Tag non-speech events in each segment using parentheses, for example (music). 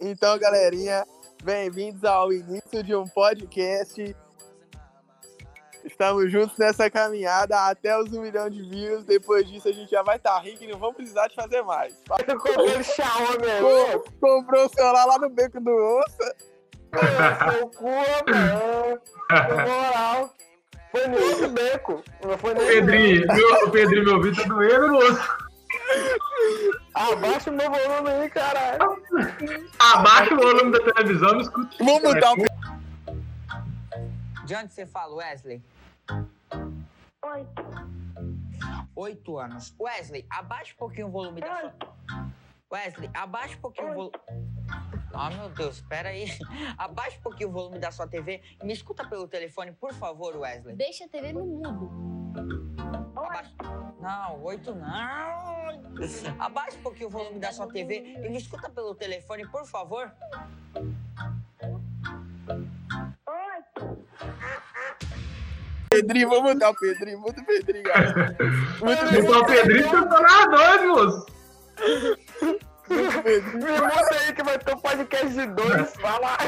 Então, galerinha, bem-vindos ao início de um podcast. Estamos juntos nessa caminhada até os um milhão de views. Depois disso, a gente já vai estar rico e não vamos precisar de fazer mais. O Xiaomi, Com- comprou o celular lá no beco do Onça. Seu cu, mano. Moral. Foi no outro beco. Não foi nem Pedrinho, meu, o Pedrinho, meu ouvido tá doendo no osso. Abaixa o meu volume aí, caralho. (laughs) Abaixa o volume da televisão e escuta. Vamos mudar o De onde você fala, Wesley? Oito. Oito anos. Wesley, abaixa um pouquinho o volume da sua. Wesley, abaixa um pouquinho o volume. Ah, meu Deus, espera aí. (laughs) Abaixa um pouquinho o volume da sua TV e me escuta pelo telefone, por favor, Wesley. Deixa a TV no mudo. Abaixa... Não, oito não. Abaixa um pouquinho o volume da sua TV e me escuta pelo telefone, por favor. Pedrinho. Vamos mudar o Pedrinho. Muda o Pedrinho, galera. Muda o o Pedrinho você tá na dois, moço. Me muda aí que vai ter um podcast de dois. Fala.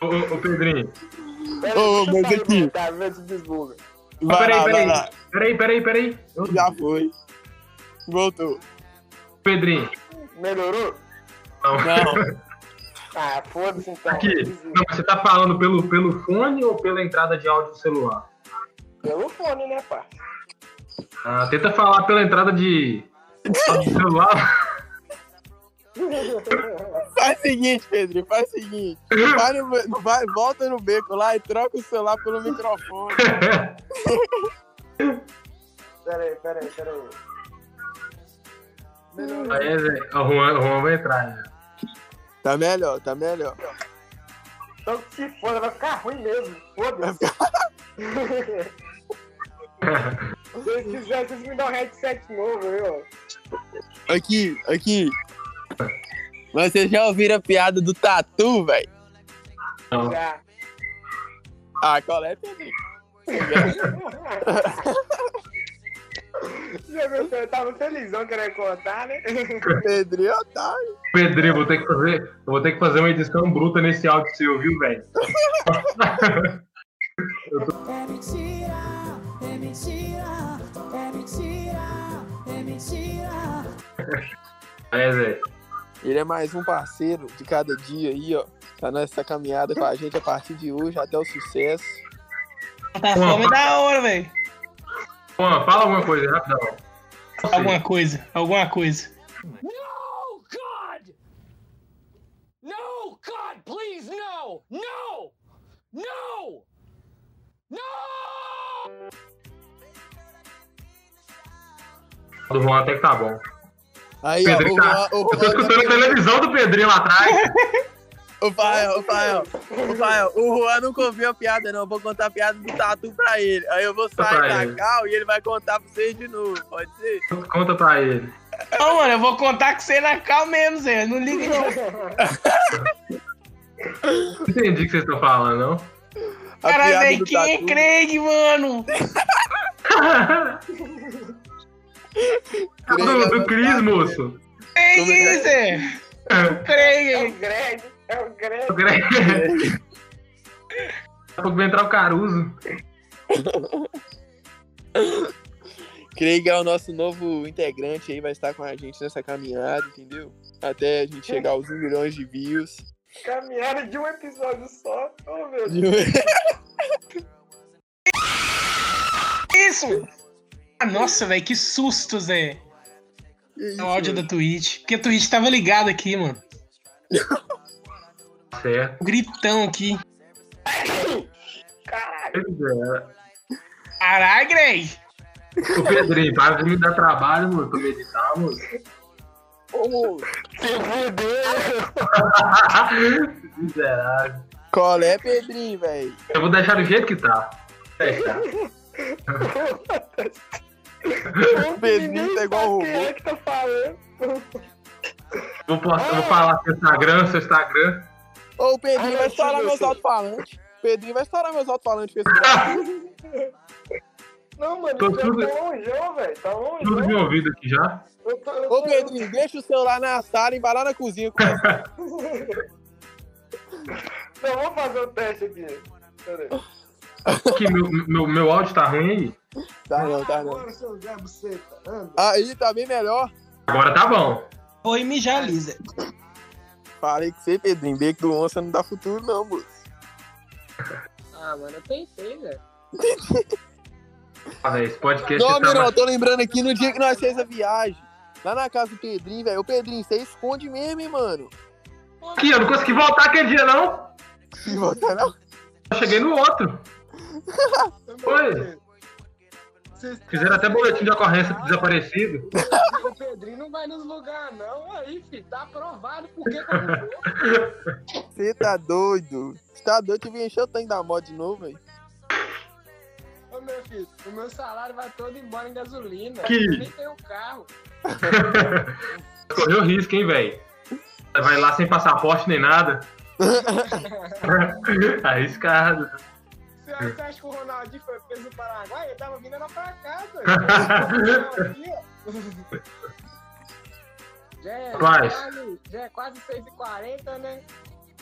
Ô, ô, ô, Pedrinho. Ô, mas aqui. Vai peraí, lá, vai peraí. lá. Peraí, peraí, peraí. Já foi. Voltou. Pedrinho. Melhorou? Não. Não. (laughs) Ah, foda-se então. Aqui. Não, você tá falando pelo, pelo fone ou pela entrada de áudio do celular? Pelo fone, né, pá? Ah, tenta falar pela entrada de de celular. (laughs) Faz o seguinte, Pedrinho. Faz o seguinte. Vai no- vai- volta no beco lá e troca o celular pelo microfone. (laughs) Peraí, peraí, peraí. Melhorou. Aí, Zé, o Juan, o Juan vai entrar. né? Tá melhor, tá melhor. Então se foda, vai ficar ruim mesmo. Foda-se. Se quiserem, vocês me dão um headset novo, viu? Aqui, aqui. Mas vocês já ouviram a piada do tatu, velho? Já. Ah, qual é, Pedrinho? Eu tava felizão querendo contar, né? Pedrinho é otário. Pedrinho, vou ter que fazer, eu vou ter que fazer uma edição bruta nesse áudio seu, viu, velho? É mentira, é mentira, é mentira, é mentira. É, Zé. Ele é mais um parceiro de cada dia aí, ó. Tá nessa caminhada com a gente a partir de hoje até o sucesso. Tá fome da hora, velho. Juan, fala alguma coisa, rapidão. Alguma coisa, alguma coisa. No, God! No, God, please, no! No! No! No! Do Juan até que tá bom. Aí, ó, Pedrinho o, tá. Juan- o, Eu tô escutando a televisão do Pedrinho lá atrás. (laughs) o Fael, o Fael, o Fael, o Juan nunca ouviu a piada, não. Eu vou contar a piada do tatu pra ele. Aí eu vou sair da cal e ele vai contar pra vocês de novo. Pode ser? Conta pra ele. Não, mano, eu vou contar com você na cal mesmo, Zé. Não liga não. (laughs) Entendi o que vocês estão falando, não? A Caralho, velho, do quem é tatu. Craig, mano? (laughs) do, do Cris, moço. Craig, é? Zé. É o Craig. Greg, é o Greg. O Greg. Daqui a pouco vai entrar o Caruso. Craig é o nosso novo integrante aí, vai estar com a gente nessa caminhada, entendeu? Até a gente chegar aos 1 milhões de views. Caminhada de um episódio só. Oh, meu Deus. Isso! Ah, Nossa, velho, que susto, Zé. É o áudio da Twitch. Porque a Twitch tava ligada aqui, mano. (laughs) Certo. O gritão aqui. Caralho. É. Caralho, Greg. O Pedrinho, para de me dar trabalho, moço, pra meditar, moço. Ô, Se fudeu. (laughs) Miserável. Qual é, Pedrinho, velho? Eu vou deixar do jeito que tá. O Pedrinho tá igual o Quem é robô. que tá falando? Vou, postar, vou falar seu Instagram, seu Instagram. Ô, o Pedrinho vai estourar meus alto-falantes. Pedrinho vai estourar meus (laughs) alto-falantes com esse. Não, mano, Tô já tudo- tá longeão, velho. Tá Tudo de longeão. ouvido aqui já. Eu tô, eu Ô, tô- Pedrinho, deixa o celular na sala e vai lá na cozinha com (laughs) essa. Não, vamos fazer o teste aqui. Pera aí. Aqui, meu, meu, meu áudio tá ruim aí. Tá não, tá não. Aí tá bem melhor. Agora tá bom. Oi, mijar, Lisa. Falei que você, Pedrinho, beco do onça não dá futuro, não, moço. Ah, mano, eu tentei, velho. Ah, velho, esse podcast Não, tá eu tô lembrando aqui no dia que nós fez a viagem. Lá na casa do Pedrinho, velho. Ô, Pedrinho, você esconde mesmo, hein, mano? Aqui, eu não consegui voltar aquele dia, não. Se voltar, não. Eu cheguei no outro. (laughs) Oi. Fizeram até boletim de ocorrência pro desaparecido. O Pedrinho não vai nos lugares, não. Aí, filho, tá aprovado. Por que? Você tá doido? Você tá doido? Que encher o tanque da moto de novo, velho. Ô, meu filho, o meu salário vai todo embora em gasolina. Que- Eu nem tenho carro. (laughs) Correu risco, hein, velho? Vai lá sem passaporte nem nada. (laughs) (laughs) Arriscado. Você acha que o Ronaldinho foi preso no Paraguai? Ele tava vindo lá pra ó. Já é, quase, já é quase 6h40, né?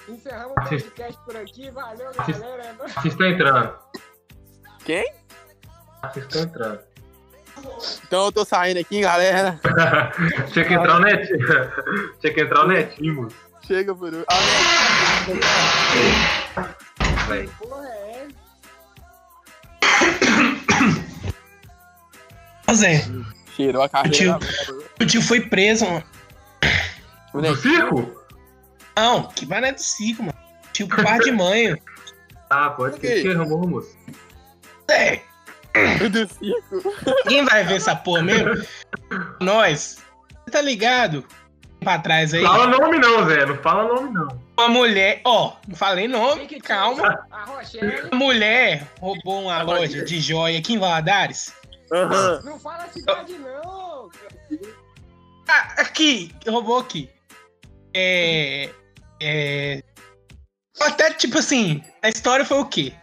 Encerramos o podcast por aqui. Valeu, Assist- galera. Estão entrando. Quem? Estão entrando. Então eu tô saindo aqui, galera. (laughs) Tinha que entrar o netinho. (laughs) Tinha que entrar o netinho, moço. Chega por. Ah. Porra, é. Né? Cheirou a carreira. Tio. da merda. o tio foi preso, mano. O Do circo? Não, que vai não é do circo, mano. Tio por par de mãe. (laughs) Ah, pode Por quê? ser. Que arrumou, moço. Zé, do circo. ninguém vai ver essa porra mesmo. Nós. Você tá ligado? Pra trás aí. Fala nome não, Zé. Não fala nome não. Uma mulher. Ó, não falei nome, Quem que calma. A Rochelle. Uma mulher roubou uma loja de joia aqui em Valadares. Aham. Não fala a cidade, não. Ah, aqui, roubou aqui. É. É. Até tipo assim, a história foi o quê?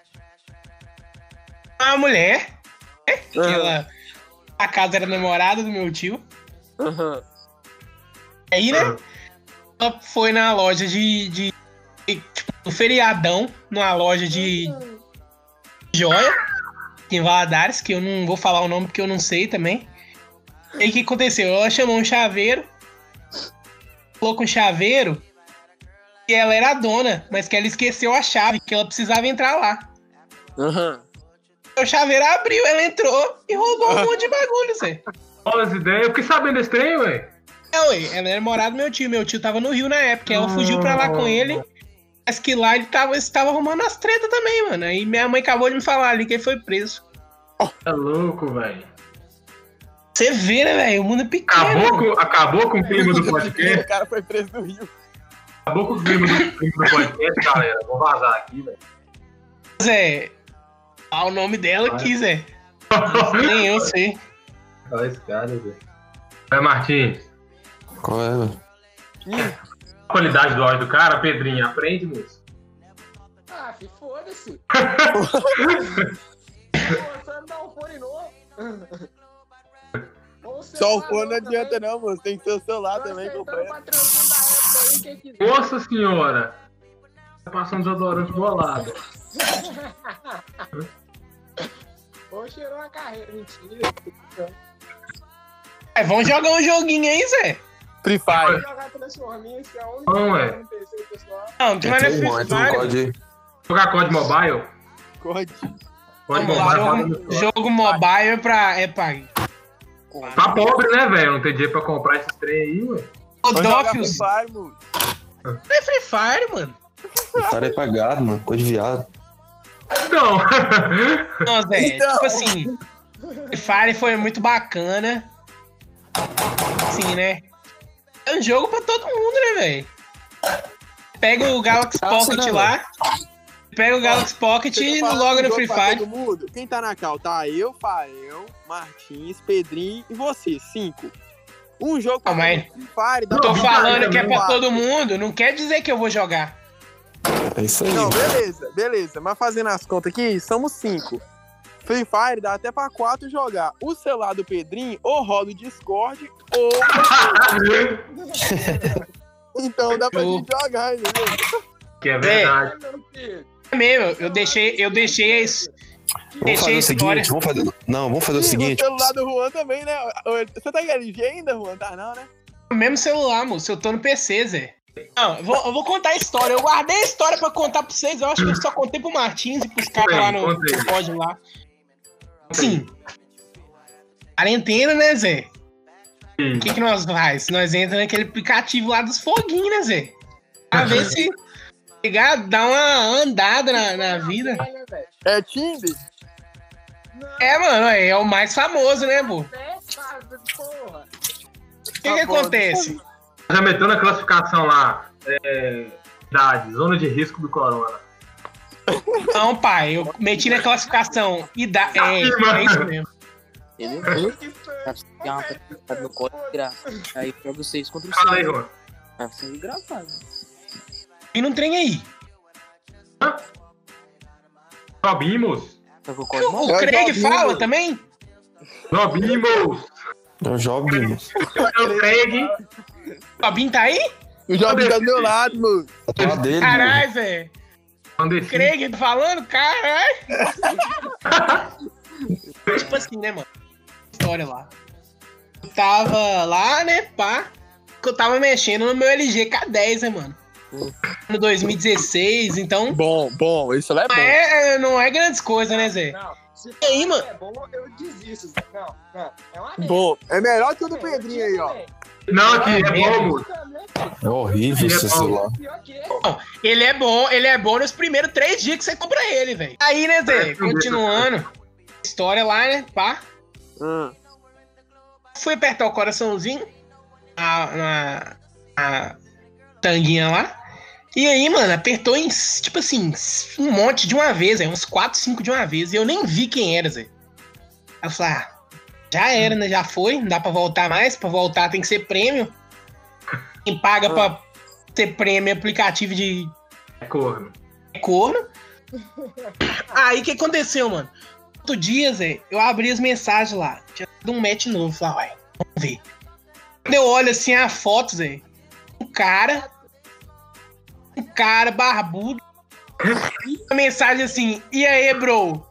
Uma mulher, né? que Aham. ela. A casa era namorada do meu tio. Aham. Aí, né? Ah. Ela foi na loja de. de, de tipo, no feriadão, numa loja de joia, em Valadares, que eu não vou falar o nome porque eu não sei também. E aí o que aconteceu? Ela chamou um chaveiro, falou com o chaveiro que ela era a dona, mas que ela esqueceu a chave, que ela precisava entrar lá. Aham. O chaveiro abriu, ela entrou e roubou um monte de bagulho, Zé. Olha as ideias. Eu fiquei sabendo desse trem, ué. É, ué, ela era morada do meu tio. Meu tio tava no Rio na época. Ela fugiu pra lá com ele. Mas que lá ele tava, ele tava arrumando as tretas também, mano. Aí minha mãe acabou de me falar ali que ele foi preso. É louco, velho. Você vê, né, velho? O mundo é pequeno. Acabou com, acabou com o clima do O podcast. cara foi preso no Rio. Acabou com o clima do, clima do podcast, galera. Vou vazar aqui, velho. Zé. Ah, o nome dela aqui, Zé. Nem eu sei. Olha esse cara, velho. É, Martins. Qual é, velho? A qualidade do áudio do cara, Pedrinho, aprende, moço. Ah, foda-se. Um fone novo. Só o fone não adianta, não, moço. Tem que ser o celular também quiser. Nossa senhora. Tá passando desodorante do lado. Ou (laughs) cheirou a carreira. Mentira. É, vamos jogar um joguinho aí, Zé. Free Fire. Transforminha, é a única Não, é. que no PC, pessoal. Não, não tem mais Free Fire. código. Jogar COD Mobile? Code. COD lá, Mobile jogo, jogo mobile é pra. É pra. Tá pobre, né, velho? Não tem dinheiro pra comprar esses trem aí, ué. Odófios. Não é Free Fire, mano. O cara é pagado, mano. Coisa de viado. Então. Não, Zé. Então. Tipo assim. Free Fire foi muito bacana. Sim, né? É um jogo pra todo mundo, né, velho? Pega o Galaxy Pocket né, lá. Pega o Galaxy Pocket e loga no Free Fire. Quem tá na cal? Tá eu, Fael, Martins, Pedrinho e você. Cinco. Um jogo pra Ah, mas- todo mundo, Free Fire. Não, Tô falando que é pra todo mundo, não quer dizer que eu vou jogar. É isso aí. Não, beleza, beleza. Mas fazendo as contas aqui, somos cinco. Free Fire dá até pra quatro jogar. O celular do Pedrinho ou roda o Discord ou. (laughs) então dá pra gente jogar, entendeu? Que é verdade. Meu filho, É mesmo, eu deixei, eu deixei esse. Vamos Deixei fazer o história. seguinte, vamos fazer. Não, vamos fazer o Sim, seguinte. O celular do Juan também, né? Você tá em LG ainda, Juan? Tá não, né? O mesmo celular, moço. Eu tô no PC, Zé. Não, eu vou, eu vou contar a história. Eu guardei a história pra contar pra vocês. Eu acho que eu só contei pro Martins e pros caras lá no, pódio lá. Sim. Quarentena, né, Zé? Hum. O que, que nós faz? Nós entramos naquele aplicativo lá dos foguinhos, né, Zé? Pra ver se pegar, dar uma andada na, na vida. É Tinder? É, mano, é, é o mais famoso, né, pô? O que, que acontece? Já meteu na classificação lá. É, idade, zona de risco do corona. Não, pai, eu meti na classificação. Ida é, é isso mesmo. Entendeu? Que Tá tem uma coisa no graça. Aí pra vocês contra o Fala aí, seu. Juan. Tá sendo gravado. E não trem aí. Robimos. Tá com o É Craig Jobinho. fala também? Robimos. É o Jobimos. É o Craig. O Robin tá aí? O Jovem tá do meu lado, mano. Mano. Caralho, Zé. Clandestino. Craig falando? Caralho. (laughs) tipo assim, né, mano? História lá. Eu tava lá, né, pá. Que eu tava mexendo no meu LG K10, né, mano? No 2016, então. Bom, bom, isso lá é Não bom. é, não é grandes coisas, né, Zé? Não, se E aí, mano? é bom, eu desisto. Não, não. É uma merda. Bom, é melhor que o do Pedrinho aí, ó. Não, aqui é bom, moço. É horrível esse é celular. É. Ele é bom, ele é bom nos primeiros três dias que você compra ele, velho. Aí, né, Zé? Continuando. História lá, né, pá. Ah, Fui apertar o coraçãozinho na, na, na tanguinha lá. E aí, mano, apertou em, tipo assim, um monte de uma vez, é, uns 4, 5 de uma vez. E eu nem vi quem era, Zé. Aí eu falei, ah, já era, né? Já foi, não dá pra voltar mais. Pra voltar tem que ser prêmio. Quem paga pra ter prêmio é aplicativo de É corno. corno. (laughs) Aí o que aconteceu, mano? Outro dia, Zé, eu abri as mensagens lá. Tinha dado um match novo. Falei, uai, vamos ver. Quando eu olho assim a foto, Zé, um cara. Um cara barbudo. (laughs) A mensagem assim, e aí, bro?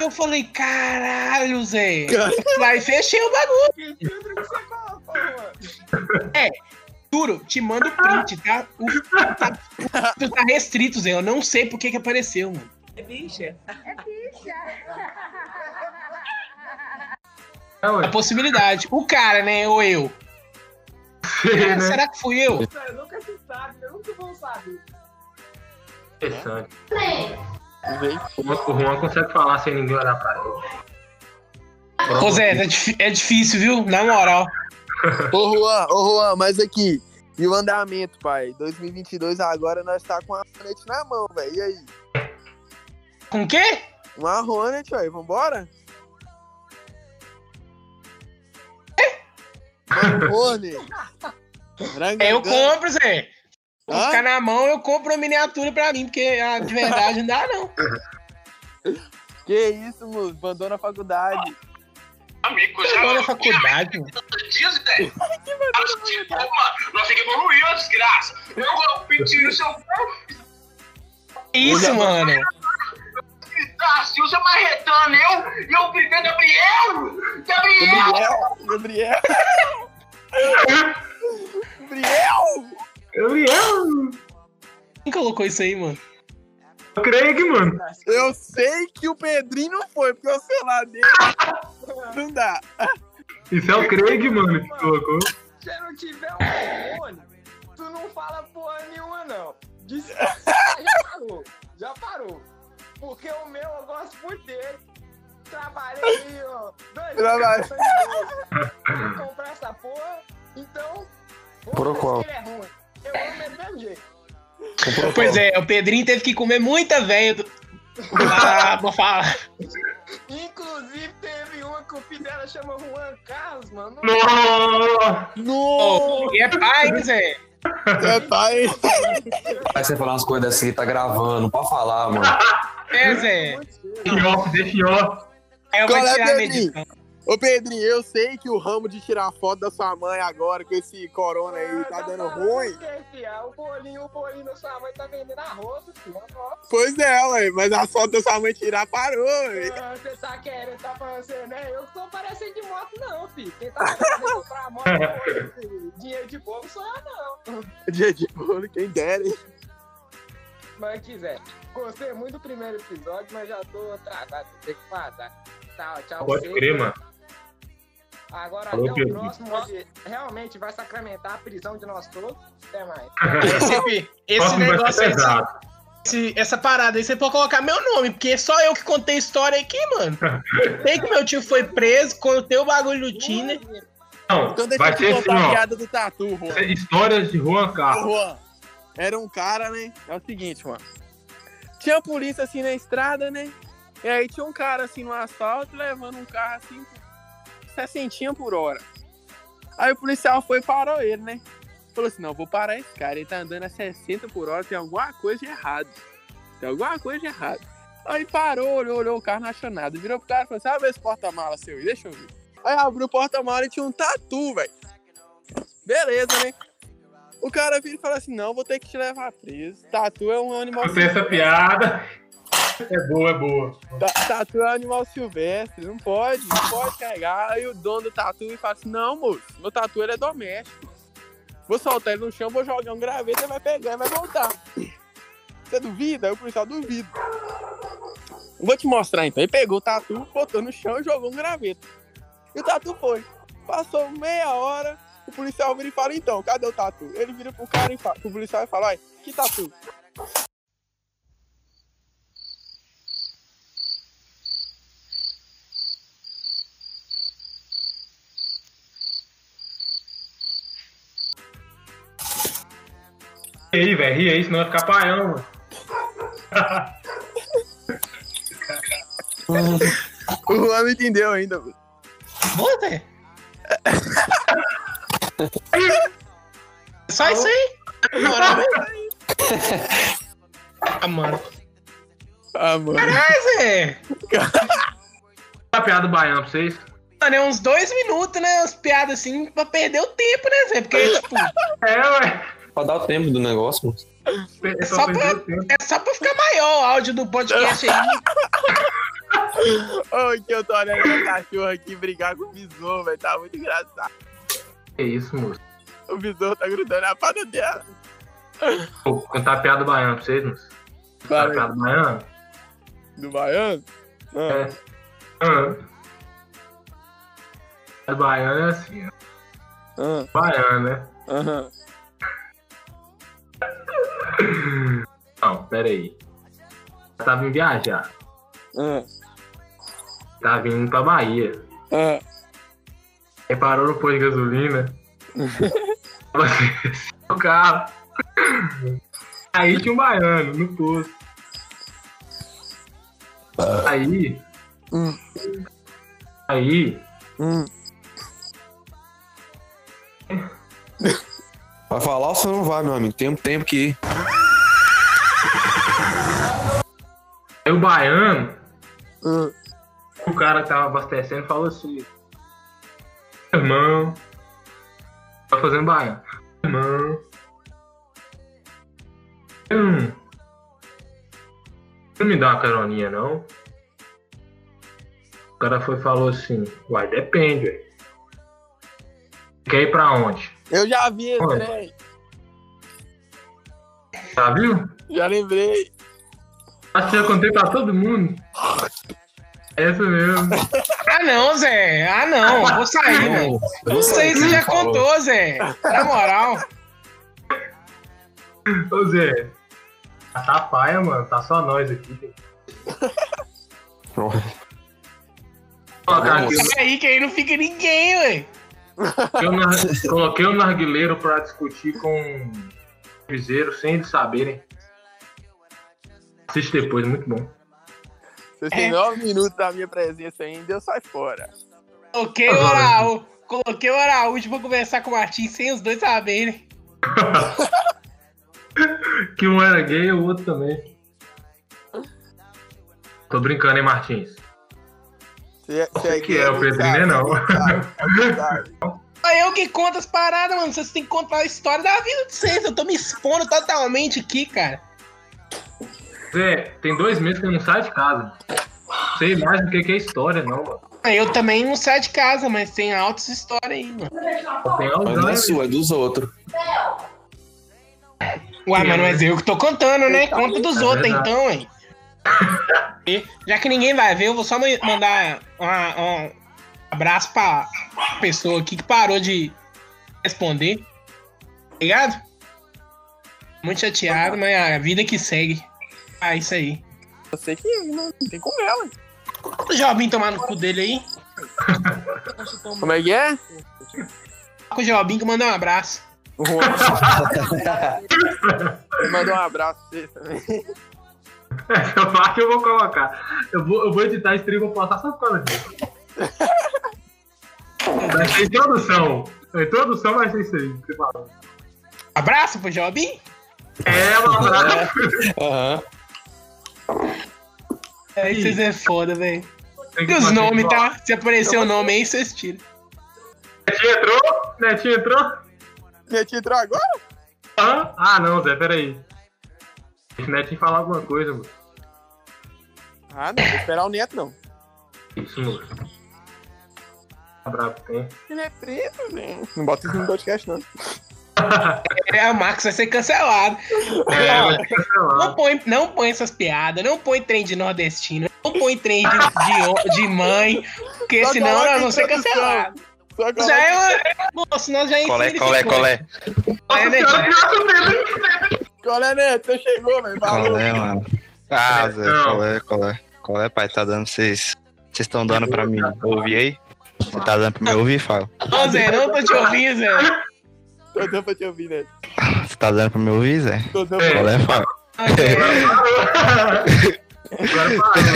Eu falei, caralho, Zé. Vai, fechei o bagulho. Mano? Juro, te mando o print, tá? O, tá, (laughs) o- tá restrito, Zé. Eu não sei por que que apareceu, mano. É bicha. É, ué. A possibilidade. O cara, né? Ou eu. Sei, Ah, né? Será que fui eu? Cara, nunca se sabe, eu nunca vou saber. Interessante. vem. O Juan- consegue falar sem ninguém olhar pra ele. Ô Zé, é, é difícil, viu? Na moral. Ô, Juan, ô, Juan, mas aqui. E o andamento, pai? 2022 agora nós tá com a Hornet na mão, velho. E aí? Com o quê? Uma Hornet, velho. Vambora? Vamos, Hornet. É, eu compro, Zé. Hã? ficar na mão, eu compro uma miniatura pra mim, porque a de verdade não dá, não. (laughs) Que isso, moço? Abandona a faculdade. Amigo, Eu na faculdade, mano. dias, velho. (laughs) Mano, nós temos que evoluir, ô desgraça. Eu vou pedir o seu Que isso, mano? se usa marretando eu, e eu gritando, Gabriel! Gabriel! Gabriel! Gabriel! (laughs) Gabriel! Gabriel! Quem colocou isso aí, mano? O Craig, mano. Eu sei que o Pedrinho não foi, porque o celular dele não dá. Isso é o Craig, mano, que colocou. Se não tiver um fone, tu não fala porra nenhuma, não. Diz- já parou, já parou. Porque o meu eu gosto muito dele. Trabalhei aí, ó. Dois Trabalho. anos pra comprar essa porra. Então, Por qual? ele é ruim. Eu vou meter do mesmo jeito. Comprou Pois é, o Pedrinho teve que comer muita velha. do- Ah, vou falar. Inclusive, teve uma que o filho dela chama Juan Carlos, mano. Nossa! Ô, e é pai, hein, Zé? É pai. Aí você falar umas coisas assim, tá gravando, pode falar, mano. É, Zé. Deixa em off, deixa em off. Eu vou é, tirar na Pedrinho? Ô Pedrinho, eu sei que o ramo de tirar foto da sua mãe agora, com esse corona aí, tá dando ruim. O bolinho, o bolinho da sua mãe tá vendendo arroz, filho. Pois é, ué, mas a foto da sua mãe tirar parou, ué. ah, Você tá querendo, tá falando assim, né? Eu tô parecendo de moto, não, filho. Quem tá querendo comprar moto, (laughs) dinheiro de povo sou eu, não. Dia de bolo, quem dera, hein? Mas quiser. Gostei muito do primeiro episódio, mas já tô atrasado. Tem que parar. Tchau, tchau. Pode crer, mano. Agora Falou, até o Pedro. próximo, onde realmente vai sacramentar a prisão de nós todos. Até mais. (laughs) Esse, negócio aí, esse- essa parada aí, você pode colocar meu nome, porque é só eu que contei história aqui, mano. (laughs) Sei que meu tio foi preso, contei o bagulho do Tinder. Não, Então deixa vai eu te ser assim, a piada do Tatu, Juan. Histórias de Juan Carlos. Juan, era um cara, né? É o seguinte, mano. Tinha polícia assim na estrada, né? E aí tinha um cara assim no asfalto levando um carro assim 60 por hora. Aí o policial foi e parou ele, né? Falou assim: não, vou parar esse cara. Ele tá andando a 60 por hora, tem alguma coisa de errado. Tem alguma coisa de errado. Aí parou, olhou, olhou o carro, não achou nada. Virou pro cara e falou assim: abre esse porta-mala seu aí, deixa eu ver. Aí abriu o porta-mala e tinha um tatu, velho. Beleza, né? O cara vira e fala assim: não, vou ter que te levar preso. Tatu é um animal tenho essa piada. É boa, é boa. Ta- Tatu é um animal silvestre, não pode, não pode carregar. Aí o dono do tatu e fala assim: não, moço, meu tatu ele é doméstico. Vou soltar ele no chão, vou jogar um graveto, ele vai pegar e vai voltar. Você duvida? Aí o policial duvida. Vou te mostrar então. Ele pegou o tatu, botou no chão e jogou um graveto. E o tatu foi. Passou meia hora, o policial vira e fala: então, cadê o tatu? Ele vira pro cara e fala, pro policial e fala: olha, que tatu? E aí, velho, ri aí, senão vai ficar paião, mano. O Juan não entendeu ainda, mano. Boa, Zé. Só isso aí. Ah, mano. Ah, mano. Caralho, Zé. A piada do baiano pra vocês. Mano, é uns dois minutos, né? As piadas assim, pra perder o tempo, né, Zé? Porque, tipo, É, ué. Pra dar o tempo do negócio, mano. É só pra- o é só pra ficar maior o áudio do podcast aí. (laughs) Ô, que eu tô olhando meu cachorro aqui brigar com o besouro, velho. Tá muito engraçado. Que isso, moço. O besouro tá grudando a pata dela. Vou contar a piada do baiano pra vocês, moço. A piada do baiano? do baiano? É. Ah. A do baiano é assim, ó. Ah, Baiano, né? aham. Não, pera aí. Eu tava indo viajar. Ah, Tava indo pra Bahia. ah. Aí parou no posto de gasolina. (laughs) o carro. Aí tinha um baiano no posto. Aí. Hum. Aí. Hum. Vai falar ou você não vai, meu amigo? Tem um tempo que ir. Aí o baiano, Hum. o cara que tava abastecendo, falou assim: Irmão. Tá fazendo baiano. Irmão. Hum. Não me dá uma caroninha, não? O cara foi e falou assim: Uai, depende, velho. Quer ir pra onde? Eu já vi trem. Já viu? Já lembrei. Acho que já contei pra todo mundo. Essa mesmo. Ah, não, Zé. Ah, não. Vou sair, mano. Isso aí você já contou, Zé. Na moral. Ô Zé. Tá paia, mano. Tá só nós aqui. Colocar aqui, Calma aí, que aí não fica ninguém, ué. Coloquei o nar- Coloquei o narguileiro pra discutir com o Cruzeiro sem eles saberem. Assiste depois, muito bom. Vocês têm nove minutos da minha presença ainda, eu saio fora. Coloquei o Araújo. Coloquei o Araújo pra conversar com o Martins sem os dois saberem. (laughs) Que um era gay e o outro também. Tô brincando, hein, Martins? Você, você que é, o Pedrinho é não. É eu que conto as paradas, mano. Vocês têm que contar a história da vida de vocês. Eu tô me expondo totalmente aqui, cara. Zé, tem dois meses que eu não saio de casa. Sei mais do que que é história, não, mano. Eu também não saio de casa, mas tem altas histórias aí, mano. Tem Mas não é sua, é dos outros. Uai, mas não é eu que tô contando, né? Conta dos É outros, então, hein? E, já que ninguém vai ver, eu vou só ma- mandar uma- um abraço pra pessoa aqui que parou de responder. Ligado? Muito chateado, mas a vida que segue. Ah, isso aí. Eu sei que não, tem como ela. O Jobim tomar no cu dele aí. Como é que é? O Jobim que mandou um abraço. (laughs) Mandou um abraço pra você também. (laughs) Eu acho que eu vou colocar. Eu vou, eu vou editar esse trio e vou postar só por causa disso. (laughs) Vai ser introdução. A introdução vai ser isso aí. que você falou. Abraço pro Jobim? É, um abraço. (laughs) Aham. É, vocês é foda, velho. E os nomes, tá? Se aparecer o nome aí, vocês tiram. Netinho entrou? Netinho entrou? Netinho entrou agora? Hã? Ah, não, Zé, peraí. Deixa o Netinho falar alguma coisa, mano. Ah, não, vou esperar o neto, não. Isso, moço. Tá bravo, tem. Ele é preto, né? Não bota isso no podcast, não. (laughs) É, o Marcos vai ser cancelado. É, Ó, vai ser cancelado. não, põe, não põe essas piadas, não põe trem de nordestino, não põe trem de, de, de mãe, porque Só senão nós vamos ser cancelados. Já é uma... Moço, nós já Colé, infelizmente- colé, colé. É, né, Qual é, Neto? Você chegou, velho. Falou. Colé, mano. Ah, Zé, Não. colé, colé. Colé, pai, tá dando vocês. Vocês estão dando pra mim ouvir aí? Você tá dando pra mim ouvir, fala? Ô, Zé, não tô te ouvindo, Zé. Tô dando pra te ouvir, Neto. Você tá dando pra me ouvir, Zé? Tô dando É. pra Colé, fala. Ô, Zé, Agora parou.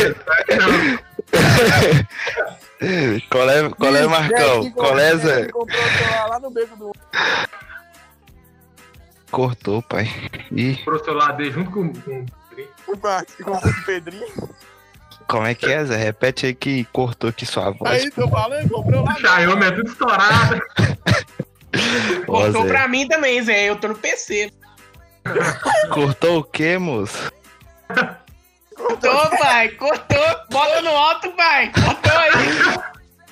Colé, colé, Ih, Marcão. Colé, Neto Zé. comprou o celular lá no beco do... Cortou, pai. Ih, Pro celular dele junto com, com O Marcos que comprou o Pedrinho. como é que é, Zé? Repete aí que cortou aqui sua voz. Aí, tô falando, comprou lá. o Xiaomi é tudo estourado. (laughs) Cortou Zé. pra mim também, Zé. Eu tô no PC. Cortou o quê, moço? Cortou, pai. Cortou. Bota no alto, pai. Cortou aí.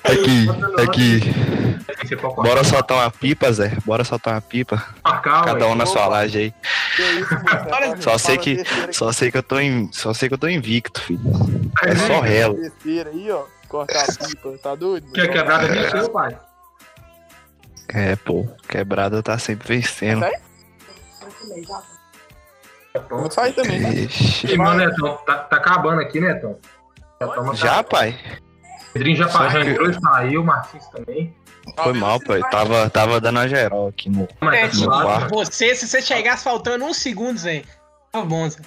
Aqui, aqui. Cortar Bora soltar uma pipa, Zé. Bora soltar uma pipa. calma, Cada um na sua Opa. laje aí. Que isso, (laughs) Só sei que, só sei que eu tô em, só sei que eu tô invicto, filho. É só relo. Aí, ó. Cortar a pipa. Tá doido? Quer quebrada seu, pai. É, pô, quebrada tá sempre vencendo. Sai? Vou sair também. né? Ixi. E, mano, Netão, tá, tá acabando aqui, Netão. Já, Já, pai? Pedrinho já, já entrou e saiu, o Martins também. Foi mal, pai. Tava, tava dando a geral aqui no. Mas tá No quarto. Você, se você chegasse faltando um segundo, Zé. Tá bom, Zé.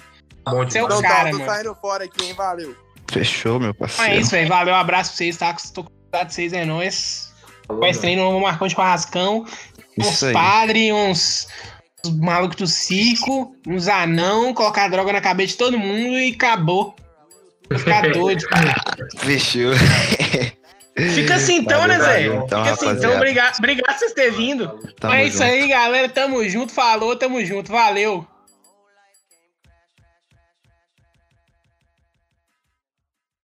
Bom Você é o. Então tá, cara, tô mano. saindo fora aqui, hein? Valeu. Fechou, meu Então é parceiro. isso, velho. Valeu, um abraço pra vocês, tá? Tô com saudade de vocês, é nóis. Vai treino no Marcão de Churrascão. Uns padres, uns, uns malucos do circo, uns anão, colocar droga na cabeça de todo mundo e acabou. Vai ficar doido. (laughs) Fechou. (laughs) Fica assim então, né, Zé? Valeu, então, Fica assim então. Obrigado, obrigado por vocês terem vindo. Tamo é isso junto. aí, galera. Tamo junto. Falou, tamo junto. Valeu.